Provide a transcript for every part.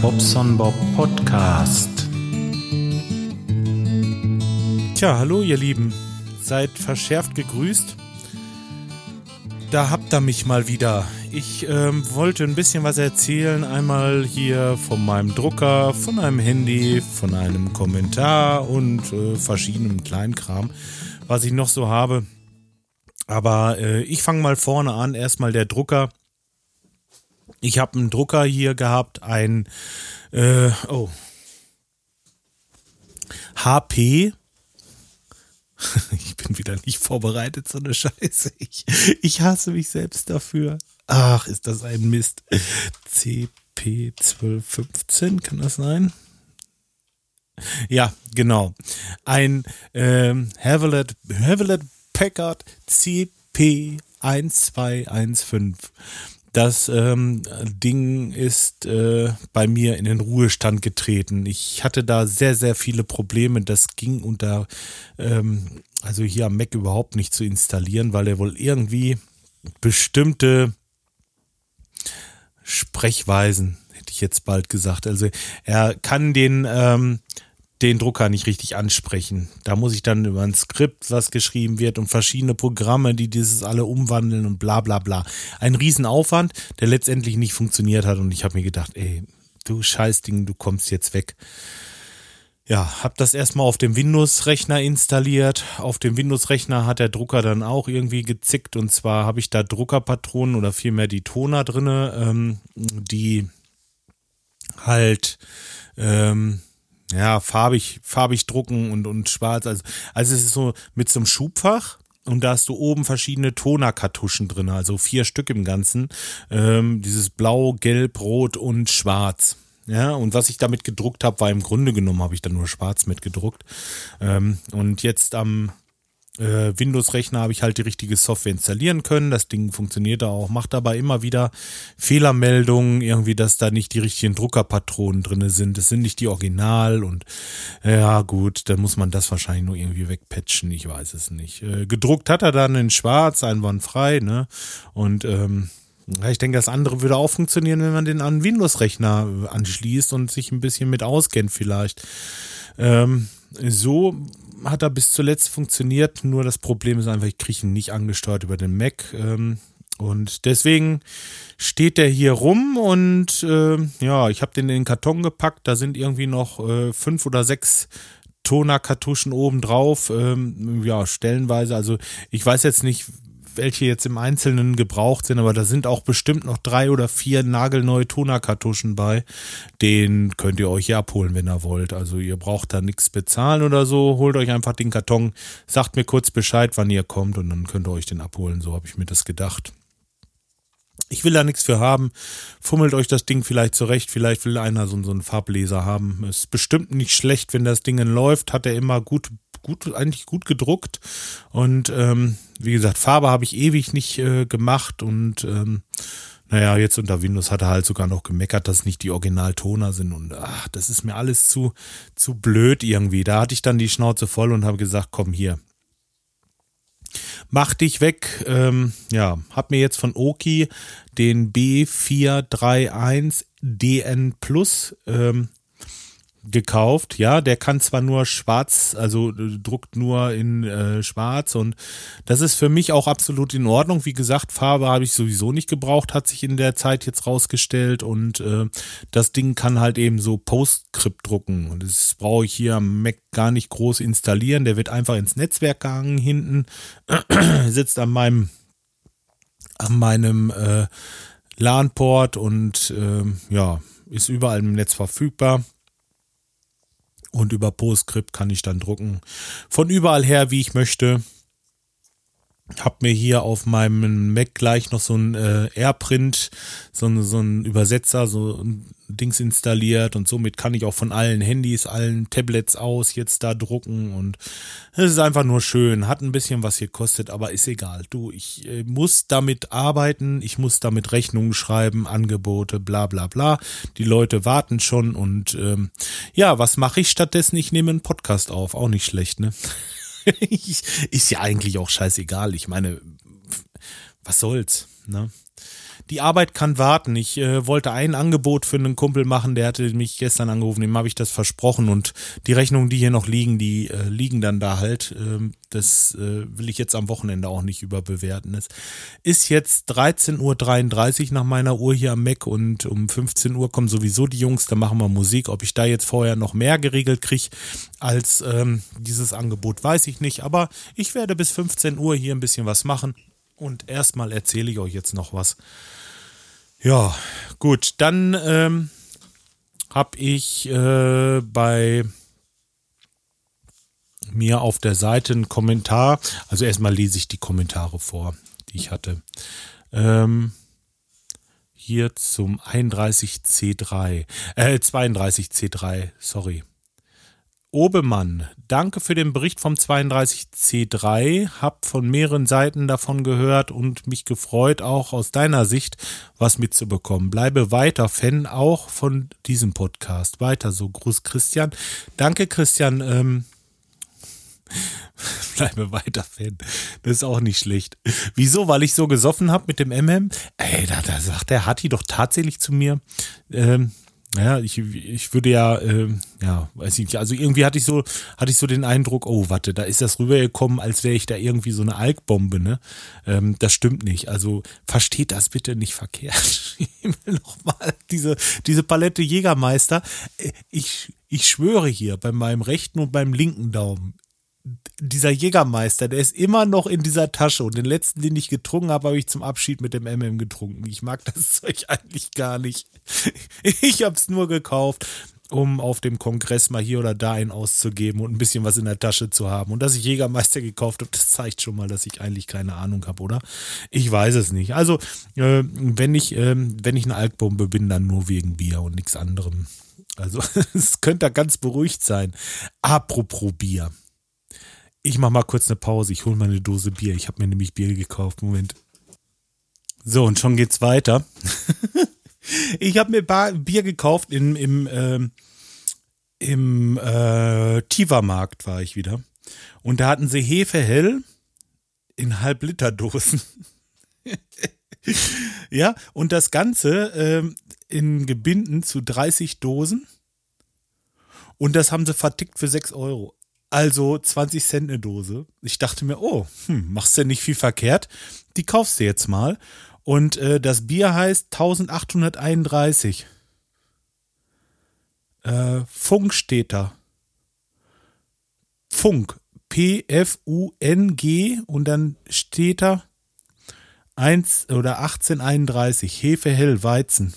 Bobson Bob Podcast. Tja, hallo ihr Lieben. Seid verschärft gegrüßt. Da habt ihr mich mal wieder. Ich ähm, wollte ein bisschen was erzählen. Einmal hier von meinem Drucker, von einem Handy, von einem Kommentar und äh, verschiedenem Kleinkram, was ich noch so habe. Aber äh, ich fange mal vorne an. Erstmal der Drucker. Ich habe einen Drucker hier gehabt, ein äh, oh, HP. Ich bin wieder nicht vorbereitet, so eine Scheiße. Ich, ich hasse mich selbst dafür. Ach, ist das ein Mist. CP1215, kann das sein? Ja, genau. Ein ähm, Havelet, Havelet Packard CP1215. Das ähm, Ding ist äh, bei mir in den Ruhestand getreten. Ich hatte da sehr, sehr viele Probleme. Das ging unter, ähm, also hier am Mac überhaupt nicht zu installieren, weil er wohl irgendwie bestimmte Sprechweisen, hätte ich jetzt bald gesagt. Also er kann den ähm, den Drucker nicht richtig ansprechen. Da muss ich dann über ein Skript, was geschrieben wird und verschiedene Programme, die dieses alle umwandeln und bla bla bla. Ein Riesenaufwand, der letztendlich nicht funktioniert hat und ich habe mir gedacht, ey, du Scheißding, du kommst jetzt weg. Ja, hab das erstmal auf dem Windows-Rechner installiert. Auf dem Windows-Rechner hat der Drucker dann auch irgendwie gezickt und zwar habe ich da Druckerpatronen oder vielmehr die Toner drinne, ähm, die halt ähm, ja, farbig, farbig drucken und, und schwarz. Also, also es ist so mit so einem Schubfach und da hast du oben verschiedene Tonerkartuschen drin, also vier Stück im Ganzen. Ähm, dieses Blau, Gelb, Rot und Schwarz. Ja, und was ich damit gedruckt habe, war im Grunde genommen, habe ich dann nur schwarz mitgedruckt. Ähm, und jetzt am äh, Windows-Rechner habe ich halt die richtige Software installieren können. Das Ding funktioniert da auch, macht aber immer wieder Fehlermeldungen, irgendwie, dass da nicht die richtigen Druckerpatronen drinne sind. Das sind nicht die Original und ja gut, dann muss man das wahrscheinlich nur irgendwie wegpatchen. Ich weiß es nicht. Äh, gedruckt hat er dann in Schwarz, einwandfrei, ne? Und ähm, ich denke, das andere würde auch funktionieren, wenn man den an Windows-Rechner äh, anschließt und sich ein bisschen mit auskennt vielleicht. Ähm, so hat er bis zuletzt funktioniert, nur das Problem ist einfach, ich kriege ihn nicht angesteuert über den Mac. Ähm, und deswegen steht der hier rum und äh, ja, ich habe den in den Karton gepackt. Da sind irgendwie noch äh, fünf oder sechs Tonerkartuschen oben drauf. Ähm, ja, stellenweise. Also ich weiß jetzt nicht, welche jetzt im Einzelnen gebraucht sind, aber da sind auch bestimmt noch drei oder vier nagelneue Tonerkartuschen bei. Den könnt ihr euch ja abholen, wenn ihr wollt. Also ihr braucht da nichts bezahlen oder so. Holt euch einfach den Karton, sagt mir kurz Bescheid, wann ihr kommt und dann könnt ihr euch den abholen. So habe ich mir das gedacht. Ich will da nichts für haben. Fummelt euch das Ding vielleicht zurecht. Vielleicht will einer so, so einen Farbleser haben. Ist bestimmt nicht schlecht, wenn das Ding läuft. Hat er immer gut gut, eigentlich gut gedruckt. Und ähm, wie gesagt, Farbe habe ich ewig nicht äh, gemacht und ähm, naja, jetzt unter Windows hat er halt sogar noch gemeckert, dass nicht die Originaltoner sind und ach, das ist mir alles zu, zu blöd irgendwie. Da hatte ich dann die Schnauze voll und habe gesagt, komm hier. Mach dich weg. Ähm, ja, hab mir jetzt von Oki den B431 DN Plus ähm, gekauft. Ja, der kann zwar nur schwarz, also äh, druckt nur in äh, schwarz und das ist für mich auch absolut in Ordnung. Wie gesagt, Farbe habe ich sowieso nicht gebraucht, hat sich in der Zeit jetzt rausgestellt und äh, das Ding kann halt eben so Postscript drucken und das brauche ich hier am Mac gar nicht groß installieren. Der wird einfach ins Netzwerk gehangen hinten, sitzt an meinem an meinem äh, LAN-Port und äh, ja, ist überall im Netz verfügbar. Und über PostScript kann ich dann drucken. Von überall her, wie ich möchte. Hab mir hier auf meinem Mac gleich noch so ein äh, AirPrint, so, ein, so ein Übersetzer, so ein Dings installiert und somit kann ich auch von allen Handys, allen Tablets aus jetzt da drucken und es ist einfach nur schön. Hat ein bisschen was hier kostet, aber ist egal. Du, ich äh, muss damit arbeiten, ich muss damit Rechnungen schreiben, Angebote, bla bla bla. Die Leute warten schon und ähm, ja, was mache ich stattdessen? Ich nehme einen Podcast auf, auch nicht schlecht, ne? ist ja eigentlich auch scheißegal. Ich meine, was soll's, ne? Die Arbeit kann warten. Ich äh, wollte ein Angebot für einen Kumpel machen, der hatte mich gestern angerufen, dem habe ich das versprochen und die Rechnungen, die hier noch liegen, die äh, liegen dann da halt. Ähm, das äh, will ich jetzt am Wochenende auch nicht überbewerten. Es ist jetzt 13.33 Uhr nach meiner Uhr hier am Mac und um 15 Uhr kommen sowieso die Jungs, da machen wir Musik. Ob ich da jetzt vorher noch mehr geregelt kriege als ähm, dieses Angebot, weiß ich nicht. Aber ich werde bis 15 Uhr hier ein bisschen was machen. Und erstmal erzähle ich euch jetzt noch was. Ja, gut, dann ähm, habe ich äh, bei mir auf der Seite einen Kommentar. Also erstmal lese ich die Kommentare vor, die ich hatte. Ähm, hier zum 31C3, äh, 32C3, sorry. Obemann, danke für den Bericht vom 32C3. Hab von mehreren Seiten davon gehört und mich gefreut, auch aus deiner Sicht was mitzubekommen. Bleibe weiter Fan auch von diesem Podcast. Weiter so. Gruß Christian. Danke Christian. Ähm, bleibe weiter Fan. Das ist auch nicht schlecht. Wieso? Weil ich so gesoffen habe mit dem MM? Ey, da, da sagt der Hatti doch tatsächlich zu mir, ähm, ja, ich, ich würde ja, äh, ja, weiß ich nicht, also irgendwie hatte ich so, hatte ich so den Eindruck, oh, warte, da ist das rübergekommen, als wäre ich da irgendwie so eine Alkbombe, ne? Ähm, das stimmt nicht. Also versteht das bitte nicht verkehrt. Nochmal, diese, diese Palette Jägermeister. Äh, ich, ich schwöre hier bei meinem rechten und beim linken Daumen, dieser Jägermeister, der ist immer noch in dieser Tasche. Und den letzten, den ich getrunken habe, habe ich zum Abschied mit dem MM getrunken. Ich mag das Zeug eigentlich gar nicht. Ich habe es nur gekauft, um auf dem Kongress mal hier oder da einen auszugeben und ein bisschen was in der Tasche zu haben. Und dass ich Jägermeister gekauft habe, das zeigt schon mal, dass ich eigentlich keine Ahnung habe, oder? Ich weiß es nicht. Also, äh, wenn ich, äh, wenn ich eine Alkbombe bin, dann nur wegen Bier und nichts anderem. Also, es könnte ganz beruhigt sein. Apropos Bier. Ich mach mal kurz eine Pause. Ich hole mal eine Dose Bier. Ich habe mir nämlich Bier gekauft. Moment. So, und schon geht's weiter. ich habe mir Bier gekauft im, ähm, im äh, Tiva-Markt war ich wieder. Und da hatten sie Hefe hell in Halb-Liter-Dosen. ja, und das Ganze ähm, in Gebinden zu 30 Dosen. Und das haben sie vertickt für 6 Euro. Also 20 Cent eine Dose. Ich dachte mir, oh, hm, machst du nicht viel verkehrt. Die kaufst du jetzt mal. Und äh, das Bier heißt 1831. Äh, Funk steht da. Funk. P-F-U-N-G und dann steht da 1 oder 1831. Hefe hell Weizen.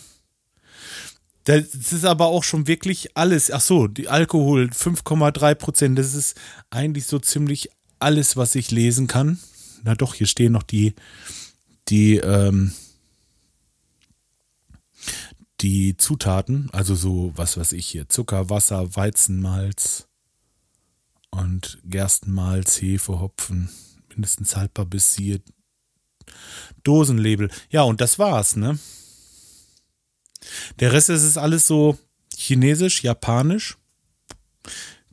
Das ist aber auch schon wirklich alles. Ach so, die Alkohol 5,3 Prozent. Das ist eigentlich so ziemlich alles, was ich lesen kann. Na doch, hier stehen noch die, die, ähm, die Zutaten. Also so, was weiß ich hier. Zucker, Wasser, Weizenmalz und Gerstenmalz, Hefe, Hopfen. Mindestens haltbar bis hier. Dosenlabel. Ja, und das war's, ne? Der Rest ist es alles so chinesisch, japanisch.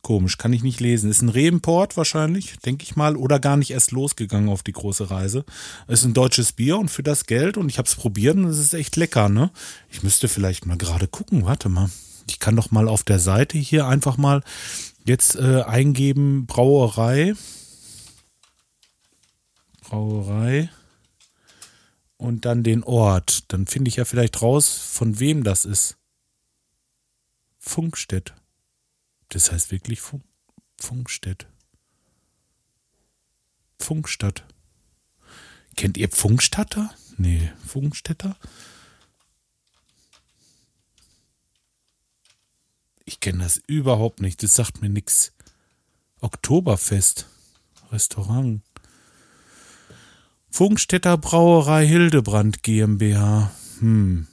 Komisch, kann ich nicht lesen. Ist ein Reimport wahrscheinlich, denke ich mal, oder gar nicht erst losgegangen auf die große Reise. Ist ein deutsches Bier und für das Geld und ich habe es probiert und es ist echt lecker, ne? Ich müsste vielleicht mal gerade gucken, warte mal. Ich kann doch mal auf der Seite hier einfach mal jetzt äh, eingeben Brauerei. Brauerei und dann den Ort. Dann finde ich ja vielleicht raus, von wem das ist. Funkstedt. Das heißt wirklich Funk, Funkstedt. Funkstadt. Kennt ihr Funkstatter? Nee, Funkstädter? Ich kenne das überhaupt nicht. Das sagt mir nichts. Oktoberfest. Restaurant. Funkstätter Brauerei Hildebrand GmbH. Hm.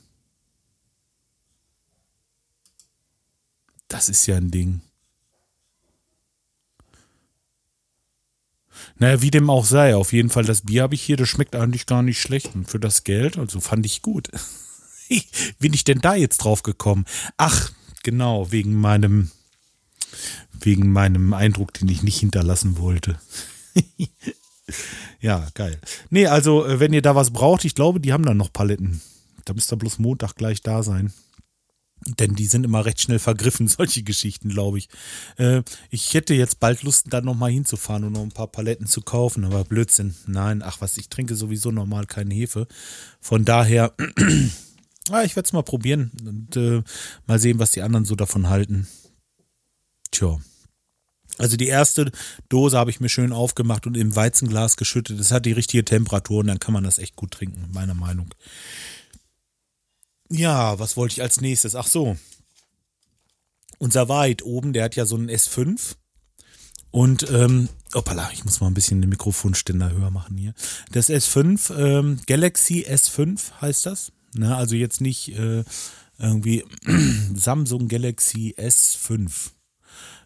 Das ist ja ein Ding. Naja, wie dem auch sei, auf jeden Fall das Bier habe ich hier, das schmeckt eigentlich gar nicht schlecht. Und für das Geld, also fand ich gut. Wie bin ich denn da jetzt drauf gekommen? Ach, genau, wegen meinem, wegen meinem Eindruck, den ich nicht hinterlassen wollte. Ja, geil. Nee, also, äh, wenn ihr da was braucht, ich glaube, die haben da noch Paletten. Da müsste bloß Montag gleich da sein. Denn die sind immer recht schnell vergriffen, solche Geschichten, glaube ich. Äh, ich hätte jetzt bald Lust, da nochmal hinzufahren und noch ein paar Paletten zu kaufen, aber Blödsinn. Nein, ach was, ich trinke sowieso normal keine Hefe. Von daher, ah, ich werde es mal probieren und äh, mal sehen, was die anderen so davon halten. Tja. Also die erste Dose habe ich mir schön aufgemacht und im Weizenglas geschüttet. Das hat die richtige Temperatur und dann kann man das echt gut trinken, meiner Meinung. Ja, was wollte ich als nächstes? Ach so. Unser Weit oben, der hat ja so einen S5. Und, ähm, opala, ich muss mal ein bisschen den Mikrofonständer höher machen hier. Das S5, ähm, Galaxy S5 heißt das. Na, also jetzt nicht äh, irgendwie Samsung Galaxy S5.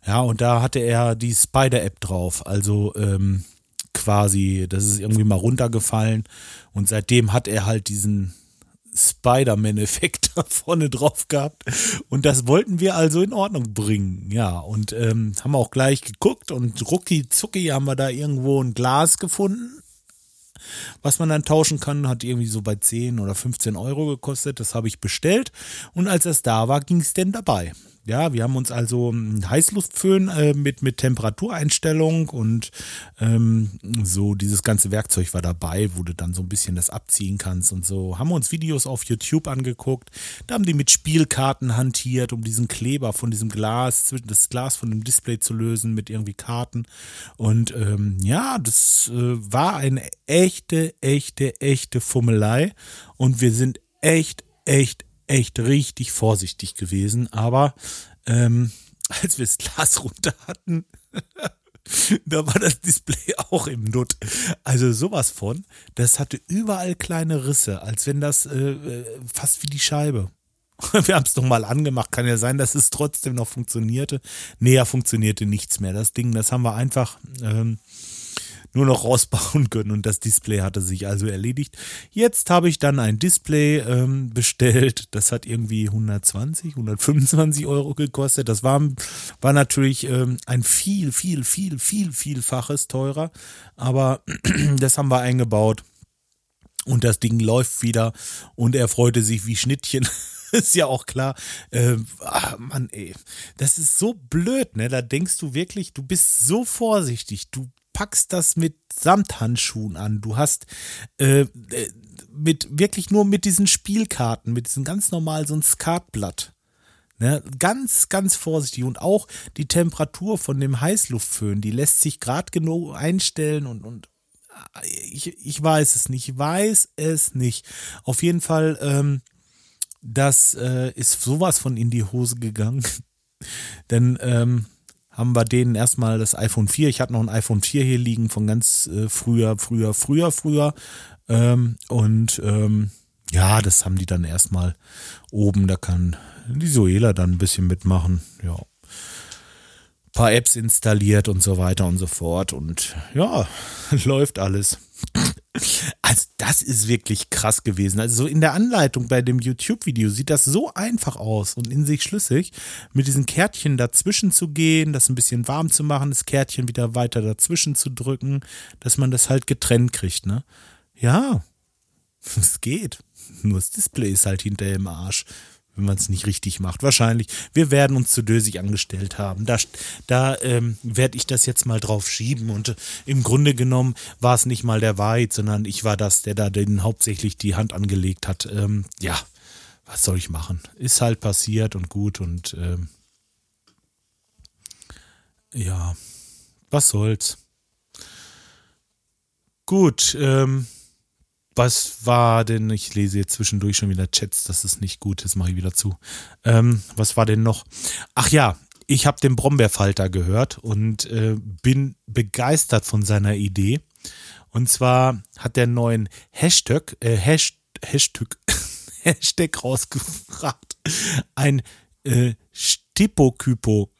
Ja, und da hatte er die Spider-App drauf. Also ähm, quasi, das ist irgendwie mal runtergefallen. Und seitdem hat er halt diesen Spider-Man-Effekt da vorne drauf gehabt. Und das wollten wir also in Ordnung bringen. Ja, und ähm, haben auch gleich geguckt und rucki zucki haben wir da irgendwo ein Glas gefunden, was man dann tauschen kann. Hat irgendwie so bei 10 oder 15 Euro gekostet. Das habe ich bestellt. Und als es da war, ging es denn dabei. Ja, wir haben uns also einen Heißluftföhn äh, mit, mit Temperatureinstellung und ähm, so dieses ganze Werkzeug war dabei, wo du dann so ein bisschen das abziehen kannst und so. Haben wir uns Videos auf YouTube angeguckt. Da haben die mit Spielkarten hantiert, um diesen Kleber von diesem Glas, das Glas von dem Display zu lösen mit irgendwie Karten. Und ähm, ja, das äh, war eine echte, echte, echte Fummelei. Und wir sind echt, echt, echt richtig vorsichtig gewesen, aber ähm, als wir das Glas runter hatten, da war das Display auch im Nutt. Also sowas von, das hatte überall kleine Risse, als wenn das äh, äh fast wie die Scheibe. Wir haben es nochmal angemacht. Kann ja sein, dass es trotzdem noch funktionierte. Näher funktionierte nichts mehr. Das Ding, das haben wir einfach ähm, nur noch rausbauen können und das Display hatte sich also erledigt. Jetzt habe ich dann ein Display ähm, bestellt. Das hat irgendwie 120, 125 Euro gekostet. Das war, war natürlich ähm, ein viel, viel, viel, viel, vielfaches teurer. Aber das haben wir eingebaut. Und das Ding läuft wieder und er freute sich wie Schnittchen. ist ja auch klar. Äh, ach Mann, ey, das ist so blöd, ne? Da denkst du wirklich, du bist so vorsichtig, du packst das mit Samthandschuhen an. Du hast äh, äh, mit wirklich nur mit diesen Spielkarten, mit diesem ganz normal so ein Skatblatt. Ne, ganz, ganz vorsichtig. Und auch die Temperatur von dem Heißluftföhn, die lässt sich gerade genug einstellen und, und äh, ich, ich weiß es nicht. Ich weiß es nicht. Auf jeden Fall, ähm, das äh, ist sowas von in die Hose gegangen. Denn ähm, haben wir denen erstmal das iPhone 4. Ich hatte noch ein iPhone 4 hier liegen von ganz äh, früher, früher, früher, früher. Ähm, und ähm, ja, das haben die dann erstmal oben. Da kann die Soela dann ein bisschen mitmachen. Ja. Ein paar Apps installiert und so weiter und so fort. Und ja, läuft alles. Also das ist wirklich krass gewesen. Also so in der Anleitung bei dem YouTube-Video sieht das so einfach aus und in sich schlüssig, mit diesen Kärtchen dazwischen zu gehen, das ein bisschen warm zu machen, das Kärtchen wieder weiter dazwischen zu drücken, dass man das halt getrennt kriegt, ne? Ja, es geht. Nur das Display ist halt hinterher im Arsch wenn man es nicht richtig macht. Wahrscheinlich. Wir werden uns zu dösig angestellt haben. Da, da ähm, werde ich das jetzt mal drauf schieben. Und äh, im Grunde genommen war es nicht mal der Wahrheit, sondern ich war das, der da den hauptsächlich die Hand angelegt hat. Ähm, ja, was soll ich machen? Ist halt passiert und gut und ähm, ja, was soll's. Gut, ähm, was war denn, ich lese jetzt zwischendurch schon wieder Chats, das ist nicht gut, das mache ich wieder zu. Ähm, was war denn noch? Ach ja, ich habe den Brombeerfalter gehört und äh, bin begeistert von seiner Idee. Und zwar hat der neuen Hashtag, äh, Hashtag, Hashtag, Hashtag rausgefragt. Ein äh, Stipokypo.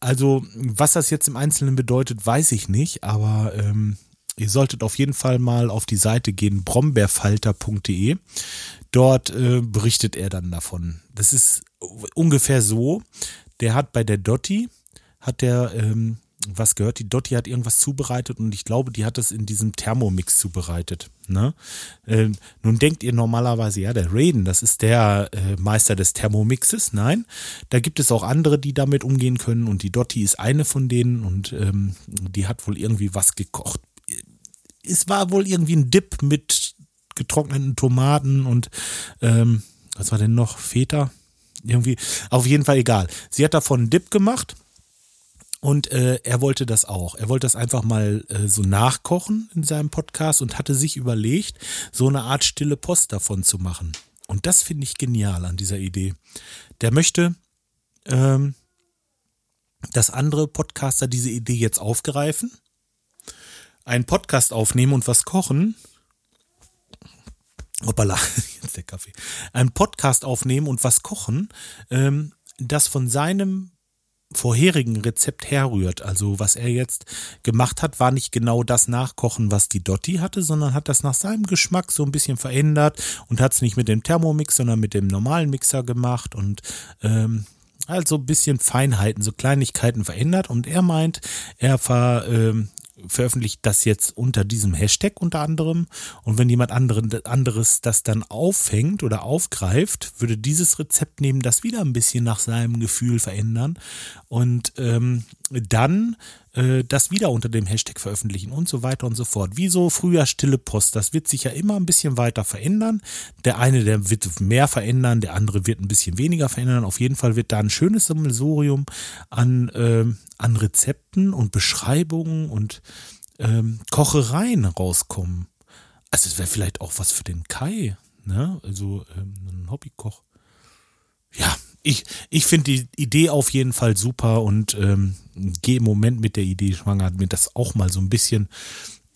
Also, was das jetzt im Einzelnen bedeutet, weiß ich nicht, aber ähm, Ihr solltet auf jeden Fall mal auf die Seite gehen, brombeerfalter.de. Dort äh, berichtet er dann davon. Das ist ungefähr so. Der hat bei der Dotti, hat der ähm, was gehört. Die Dotti hat irgendwas zubereitet und ich glaube, die hat es in diesem Thermomix zubereitet. Ne? Äh, nun denkt ihr normalerweise, ja, der Raiden, das ist der äh, Meister des Thermomixes. Nein, da gibt es auch andere, die damit umgehen können und die Dotti ist eine von denen und ähm, die hat wohl irgendwie was gekocht. Es war wohl irgendwie ein Dip mit getrockneten Tomaten und ähm, was war denn noch? Feta? Irgendwie, auf jeden Fall egal. Sie hat davon einen Dip gemacht und äh, er wollte das auch. Er wollte das einfach mal äh, so nachkochen in seinem Podcast und hatte sich überlegt, so eine Art stille Post davon zu machen. Und das finde ich genial an dieser Idee. Der möchte, ähm, dass andere Podcaster diese Idee jetzt aufgreifen, einen Podcast aufnehmen und was kochen. Hoppala, jetzt der Kaffee. Einen Podcast aufnehmen und was kochen, ähm, das von seinem vorherigen Rezept herrührt. Also was er jetzt gemacht hat, war nicht genau das Nachkochen, was die Dotti hatte, sondern hat das nach seinem Geschmack so ein bisschen verändert und hat es nicht mit dem Thermomix, sondern mit dem normalen Mixer gemacht und ähm, also ein bisschen Feinheiten, so Kleinigkeiten verändert. Und er meint, er ver, ähm, veröffentlicht das jetzt unter diesem Hashtag unter anderem. Und wenn jemand anderes das dann auffängt oder aufgreift, würde dieses Rezept nehmen, das wieder ein bisschen nach seinem Gefühl verändern und ähm, dann äh, das wieder unter dem Hashtag veröffentlichen und so weiter und so fort. Wie so früher stille Post. Das wird sich ja immer ein bisschen weiter verändern. Der eine, der wird mehr verändern, der andere wird ein bisschen weniger verändern. Auf jeden Fall wird da ein schönes Sammelsurium an, äh, an Rezepten und Beschreibungen und ähm, Kochereien rauskommen. Also es wäre vielleicht auch was für den Kai, ne? Also ähm, ein Hobbykoch. Ja, ich, ich finde die Idee auf jeden Fall super und ähm, gehe im Moment mit der Idee schwanger, mir das auch mal so ein bisschen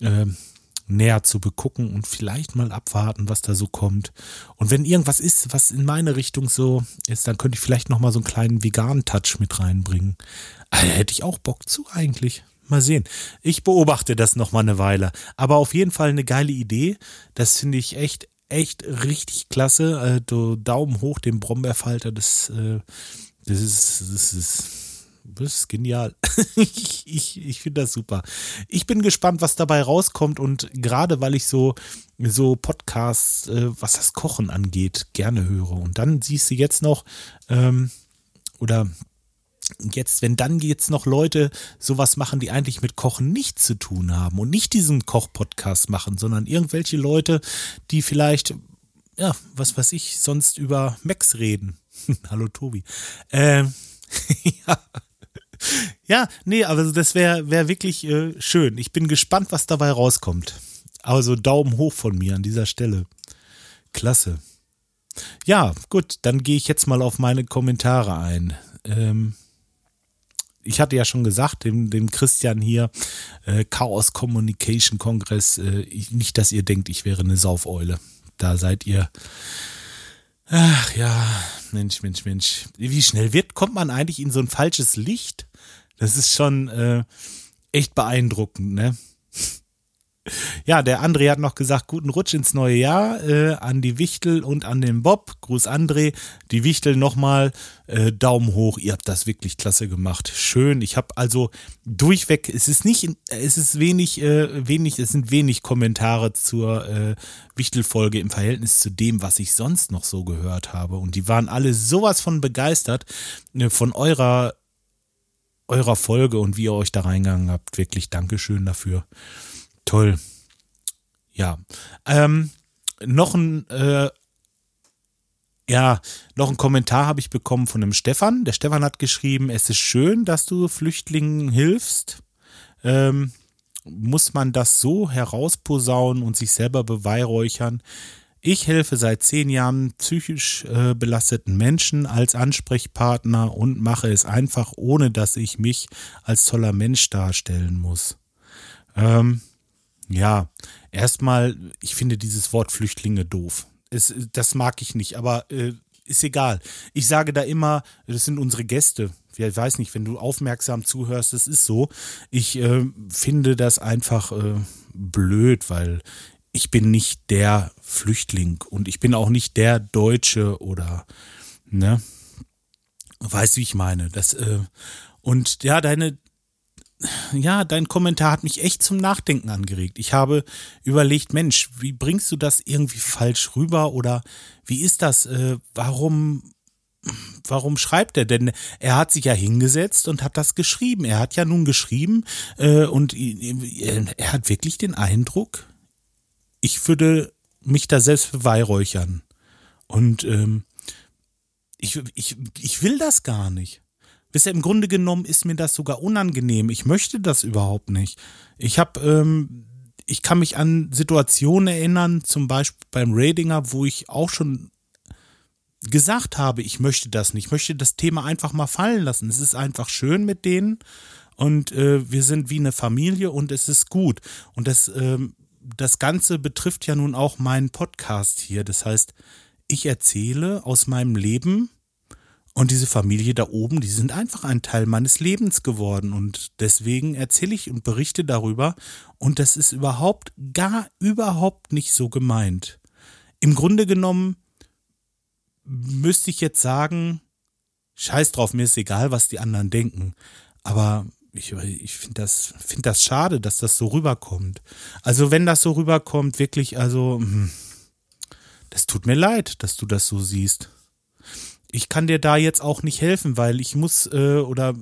ähm, näher zu begucken und vielleicht mal abwarten, was da so kommt. Und wenn irgendwas ist, was in meine Richtung so ist, dann könnte ich vielleicht noch mal so einen kleinen veganen Touch mit reinbringen. Also, hätte ich auch Bock zu eigentlich. Mal sehen. Ich beobachte das noch mal eine Weile. Aber auf jeden Fall eine geile Idee. Das finde ich echt, echt richtig klasse. Du Daumen hoch dem Brombeerfalter. Das, äh, das ist, das ist, das ist genial. ich ich, ich finde das super. Ich bin gespannt, was dabei rauskommt und gerade weil ich so, so Podcasts, äh, was das Kochen angeht, gerne höre. Und dann siehst du jetzt noch, ähm, oder jetzt, wenn dann jetzt noch Leute sowas machen, die eigentlich mit Kochen nichts zu tun haben und nicht diesen Koch-Podcast machen, sondern irgendwelche Leute, die vielleicht, ja, was weiß ich, sonst über Max reden. Hallo Tobi. Ähm, ja. Ja, nee, aber das wäre wär wirklich äh, schön. Ich bin gespannt, was dabei rauskommt. Also Daumen hoch von mir an dieser Stelle. Klasse. Ja, gut, dann gehe ich jetzt mal auf meine Kommentare ein. Ähm, ich hatte ja schon gesagt, dem, dem Christian hier, äh, Chaos Communication Kongress, äh, nicht, dass ihr denkt, ich wäre eine Saufeule. Da seid ihr. Ach ja, Mensch, Mensch, Mensch. Wie schnell wird, kommt man eigentlich in so ein falsches Licht? Das ist schon äh, echt beeindruckend, ne? Ja, der André hat noch gesagt, guten Rutsch ins neue Jahr äh, an die Wichtel und an den Bob. Gruß André. Die Wichtel nochmal äh, Daumen hoch. Ihr habt das wirklich klasse gemacht. Schön. Ich habe also durchweg, es ist nicht, es ist wenig, äh, wenig, es sind wenig Kommentare zur äh, Wichtel-Folge im Verhältnis zu dem, was ich sonst noch so gehört habe. Und die waren alle sowas von begeistert äh, von eurer eurer Folge und wie ihr euch da reingegangen habt. Wirklich Dankeschön dafür. Toll. Ja. Ähm, noch ein, äh, ja, noch ein Kommentar habe ich bekommen von dem Stefan. Der Stefan hat geschrieben, es ist schön, dass du Flüchtlingen hilfst. Ähm, muss man das so herausposaunen und sich selber beweihräuchern? Ich helfe seit zehn Jahren psychisch äh, belasteten Menschen als Ansprechpartner und mache es einfach, ohne dass ich mich als toller Mensch darstellen muss. Ähm, ja, erstmal, ich finde dieses Wort Flüchtlinge doof. Es, das mag ich nicht, aber äh, ist egal. Ich sage da immer, das sind unsere Gäste. Ich weiß nicht, wenn du aufmerksam zuhörst, das ist so. Ich äh, finde das einfach äh, blöd, weil ich bin nicht der Flüchtling und ich bin auch nicht der Deutsche oder, ne? Weißt du, wie ich meine? Das, äh, und ja, deine, ja, dein Kommentar hat mich echt zum Nachdenken angeregt. Ich habe überlegt, Mensch, wie bringst du das irgendwie falsch rüber oder wie ist das? Äh, warum, warum schreibt er denn? Er hat sich ja hingesetzt und hat das geschrieben. Er hat ja nun geschrieben äh, und er hat wirklich den Eindruck, ich würde mich da selbst beweihräuchern. Und ähm, ich, ich, ich will das gar nicht. Bisher im Grunde genommen ist mir das sogar unangenehm. Ich möchte das überhaupt nicht. Ich habe, ähm, ich kann mich an Situationen erinnern, zum Beispiel beim Radinger, wo ich auch schon gesagt habe, ich möchte das nicht. Ich möchte das Thema einfach mal fallen lassen. Es ist einfach schön mit denen und äh, wir sind wie eine Familie und es ist gut. Und das, ähm, das Ganze betrifft ja nun auch meinen Podcast hier. Das heißt, ich erzähle aus meinem Leben und diese Familie da oben, die sind einfach ein Teil meines Lebens geworden. Und deswegen erzähle ich und berichte darüber. Und das ist überhaupt, gar überhaupt nicht so gemeint. Im Grunde genommen müsste ich jetzt sagen, scheiß drauf, mir ist egal, was die anderen denken. Aber ich, ich finde das, find das schade, dass das so rüberkommt. Also wenn das so rüberkommt, wirklich, also, hm, das tut mir leid, dass du das so siehst ich kann dir da jetzt auch nicht helfen, weil ich muss äh, oder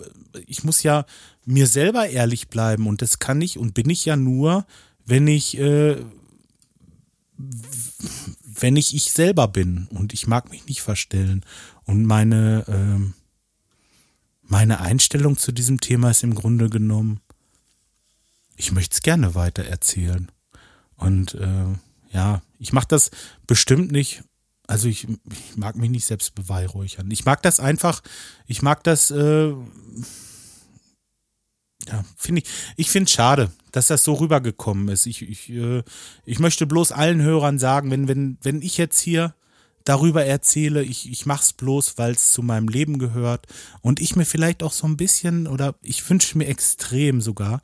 ich muss ja mir selber ehrlich bleiben und das kann ich und bin ich ja nur, wenn ich äh, wenn ich ich selber bin und ich mag mich nicht verstellen. Und meine äh, meine Einstellung zu diesem Thema ist im Grunde genommen, ich möchte es gerne weiter erzählen. Und äh, ja, ich mache das bestimmt nicht also ich, ich, mag mich nicht selbst beweihräuchern. Ich mag das einfach, ich mag das, äh, ja, finde ich, ich finde es schade, dass das so rübergekommen ist. Ich, ich, äh, ich möchte bloß allen Hörern sagen, wenn, wenn, wenn ich jetzt hier darüber erzähle, ich, ich mache es bloß, weil es zu meinem Leben gehört und ich mir vielleicht auch so ein bisschen oder ich wünsche mir extrem sogar,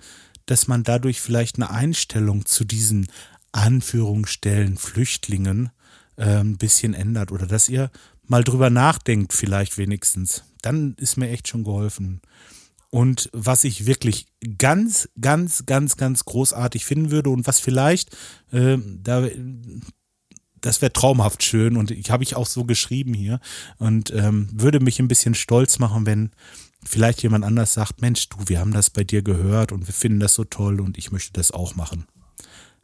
dass man dadurch vielleicht eine Einstellung zu diesen Anführungsstellen Flüchtlingen ein bisschen ändert oder dass ihr mal drüber nachdenkt, vielleicht wenigstens. Dann ist mir echt schon geholfen. Und was ich wirklich ganz, ganz, ganz, ganz großartig finden würde und was vielleicht, äh, da, das wäre traumhaft schön und ich habe ich auch so geschrieben hier und ähm, würde mich ein bisschen stolz machen, wenn vielleicht jemand anders sagt, Mensch, du, wir haben das bei dir gehört und wir finden das so toll und ich möchte das auch machen.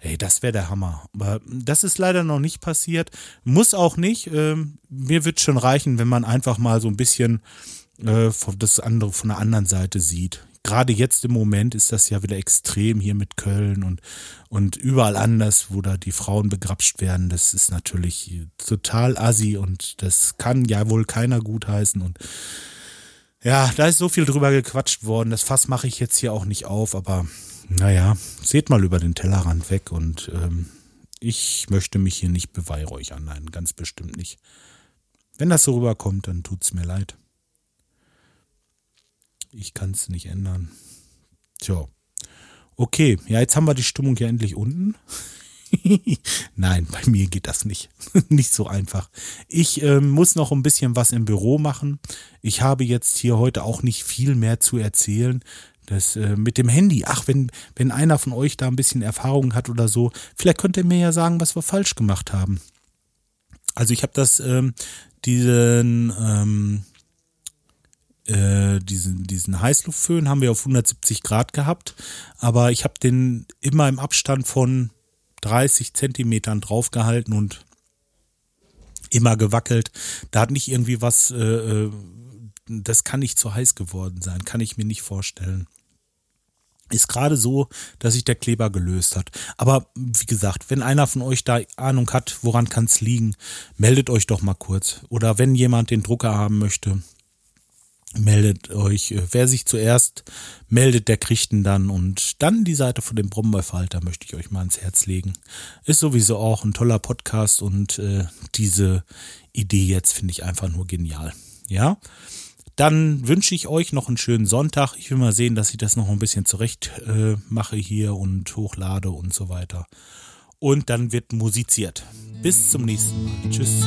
Ey, das wäre der Hammer. Aber das ist leider noch nicht passiert. Muss auch nicht. Ähm, mir wird schon reichen, wenn man einfach mal so ein bisschen äh, das andere von der anderen Seite sieht. Gerade jetzt im Moment ist das ja wieder extrem hier mit Köln und, und überall anders, wo da die Frauen begrapscht werden. Das ist natürlich total assi und das kann ja wohl keiner gutheißen. Und ja, da ist so viel drüber gequatscht worden. Das Fass mache ich jetzt hier auch nicht auf, aber naja, seht mal über den Tellerrand weg und ähm, ich möchte mich hier nicht beweihräuchern. Nein, ganz bestimmt nicht. Wenn das so rüberkommt, dann tut's mir leid. Ich kann es nicht ändern. Tja. Okay, ja, jetzt haben wir die Stimmung ja endlich unten. Nein, bei mir geht das nicht. nicht so einfach. Ich äh, muss noch ein bisschen was im Büro machen. Ich habe jetzt hier heute auch nicht viel mehr zu erzählen. Das äh, mit dem Handy. Ach, wenn, wenn einer von euch da ein bisschen Erfahrung hat oder so, vielleicht könnt ihr mir ja sagen, was wir falsch gemacht haben. Also ich habe das, ähm, diesen, ähm, äh, diesen, diesen Heißluftföhn haben wir auf 170 Grad gehabt, aber ich habe den immer im Abstand von 30 Zentimetern draufgehalten und immer gewackelt. Da hat nicht irgendwie was, äh, äh das kann nicht zu heiß geworden sein, kann ich mir nicht vorstellen ist gerade so, dass sich der Kleber gelöst hat. Aber wie gesagt, wenn einer von euch da Ahnung hat, woran kann es liegen, meldet euch doch mal kurz. Oder wenn jemand den Drucker haben möchte, meldet euch. Wer sich zuerst meldet, der kriegt ihn dann. Und dann die Seite von dem Brombeerfalter möchte ich euch mal ins Herz legen. Ist sowieso auch ein toller Podcast und äh, diese Idee jetzt finde ich einfach nur genial. Ja. Dann wünsche ich euch noch einen schönen Sonntag. Ich will mal sehen, dass ich das noch ein bisschen zurecht äh, mache hier und hochlade und so weiter. Und dann wird musiziert. Bis zum nächsten Mal. Tschüss.